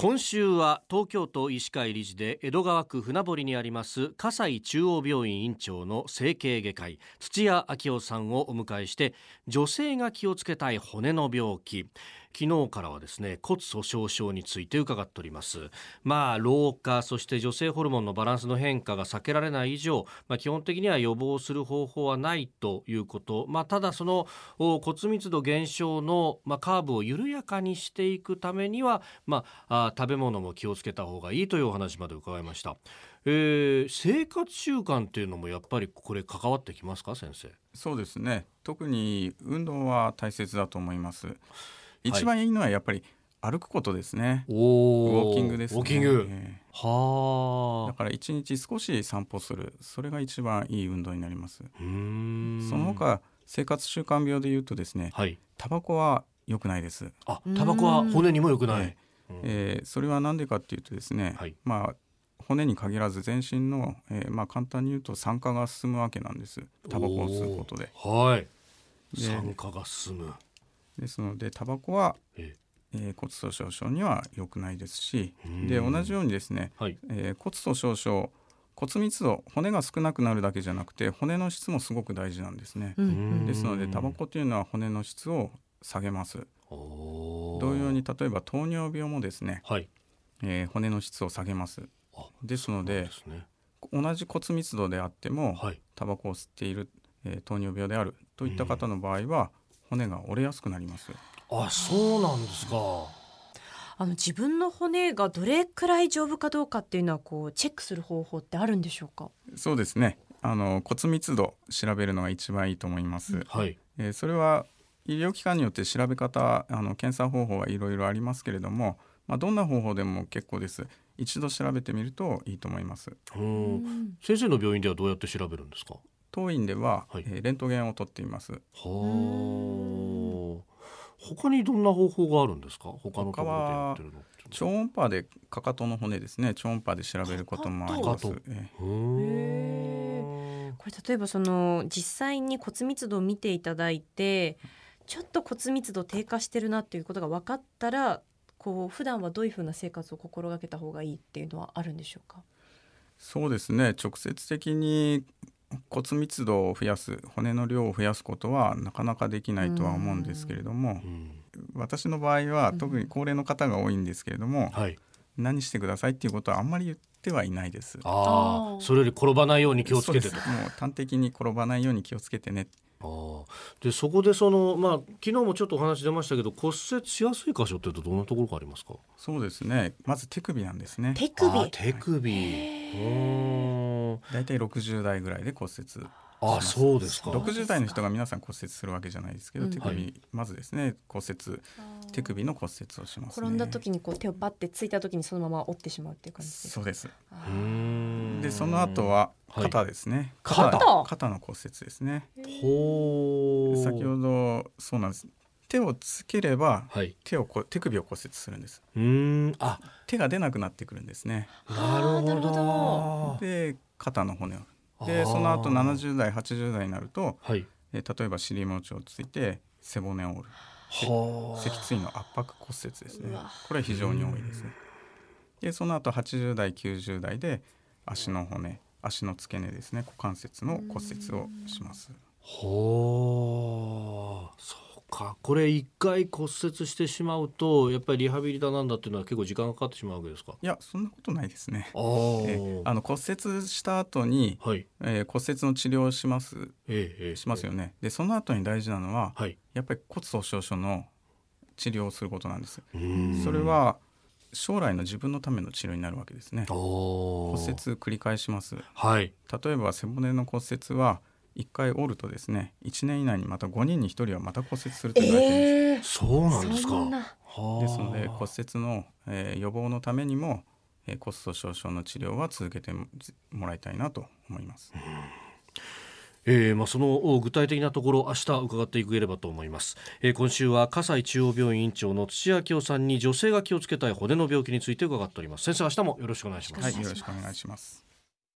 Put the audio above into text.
今週は東京都医師会理事で江戸川区船堀にあります葛西中央病院院長の整形外科医土屋昭夫さんをお迎えして女性が気をつけたい骨の病気。昨日からはですね骨粗鬆症について伺っております。まあ老化そして女性ホルモンのバランスの変化が避けられない以上、まあ、基本的には予防する方法はないということ。まあただその骨密度減少の、まあ、カーブを緩やかにしていくためには、まあ、あ食べ物も気をつけた方がいいというお話まで伺いました、えー、生活習慣っていうのもやっぱりこれ関わってきますか先生？そうですね。特に運動は大切だと思います。一番いいのはやっぱり歩くことですね。ウォーキングです、ね、ウォーキング。はあ。だから一日少し散歩する、それが一番いい運動になります。その他生活習慣病でいうとですね、はい、タバコは良くないです。あ、タバコは骨にも良くない。えー、それは何でかっていうとですね、はい、まあ骨に限らず全身の、えー、まあ簡単に言うと酸化が進むわけなんです。タバコを吸うことで。はい。酸化が進む。ですのでタバコは、ええ。ー、骨粗しょう症には良くないですしで同じようにですね、はい、えー、骨粗しょう症骨密度骨が少なくなるだけじゃなくて骨の質もすごく大事なんですね。ですのでタバコというのは骨の質を下げます。同様に例えば糖尿病もですね、はい、えー、骨の質を下げます。ですので、ね、同じ骨密度であっても、はい、タバコを吸っている、えー、糖尿病であるといった方の場合は、骨が折れやすくなりますあそうなんですか。あの自分の骨がどれくらい丈夫かどうかっていうのはこうチェックする方法ってあるんでしょうか？そうですね。あの骨密度調べるのが一番いいと思います、はい、えー、それは医療機関によって調べ方あの検査方法はいろいろありますけれども、まあ、どんな方法でも結構です。一度調べてみるといいと思います。先生の病院ではどうやって調べるんですか？当院では、はい、えー、レントゲンを取っています。は他にどんな方法があるんですか？他のところでやってるの？超音波でかかとの骨ですね。超音波で調べることもあります。えこれ例えばその実際に骨密度を見ていただいてちょっと骨密度低下してるなっていうことが分かったらこう普段はどういうふうな生活を心がけた方がいいっていうのはあるんでしょうか？そうですね。直接的に骨密度を増やす骨の量を増やすことはなかなかできないとは思うんですけれども、私の場合は特に高齢の方が多いんですけれども、はい、何してくださいっていうことはあんまり言ってはいないです。ああ、それより転ばないように気をつけてと。もう端的に転ばないように気をつけてね。あでそこでそのまあ昨日もちょっとお話出ましたけど骨折しやすい箇所ってどんなところがありますか？そうですね。まず手首なんですね。手首。手首。大体六十代ぐらいで骨折。あそうですか60代の人が皆さん骨折するわけじゃないですけど、うん、手首、はい、まずですね骨折手首の骨折をします、ね、転んだ時にこう手をバッてついた時にそのまま折ってしまうっていう感じそうですでその後は肩ですね、はい、肩。肩の骨折ですね。ほ先ほどそうなんです。手をつければ、はい、手をこ手首を骨折するんです。うん。あ。手が出なくなってくるんですね。なるほど。で肩の骨を。でその後70代80代になると、はい、え例えば尻餅をついて背骨を折る。脊椎の圧迫骨折ですね。これは非常に多いですでその後80代90代で足の骨足の付け根ですね。股関節の骨折をします。ほうそうか。これ一回骨折してしまうとやっぱりリハビリだなんだっていうのは結構時間がかかってしまうわけですか？いやそんなことないですね。あ、えあの骨折した後に、はい。えー、骨折の治療をします、ええしますよね。でその後に大事なのは、はい、やっぱり骨粗しょう症の治療をすることなんです。それは将来の自分のための治療になるわけですね。骨折繰り返します、はい、例えば背骨の骨折は1回折るとですね1年以内にまた5人に1人はまた骨折すると言われているんです、えー、そうなんですか。ですので骨折の、えー、予防のためにも、えー、骨粗しょう症の治療は続けてもらいたいなと思います。えーまあ、その具体的なところ明日伺っていければと思います、えー、今週は葛西中央病院院長の土屋清さんに女性が気をつけたい骨の病気について伺っております。先生明日もよろしくお願いします、はい、よろしくお願いします。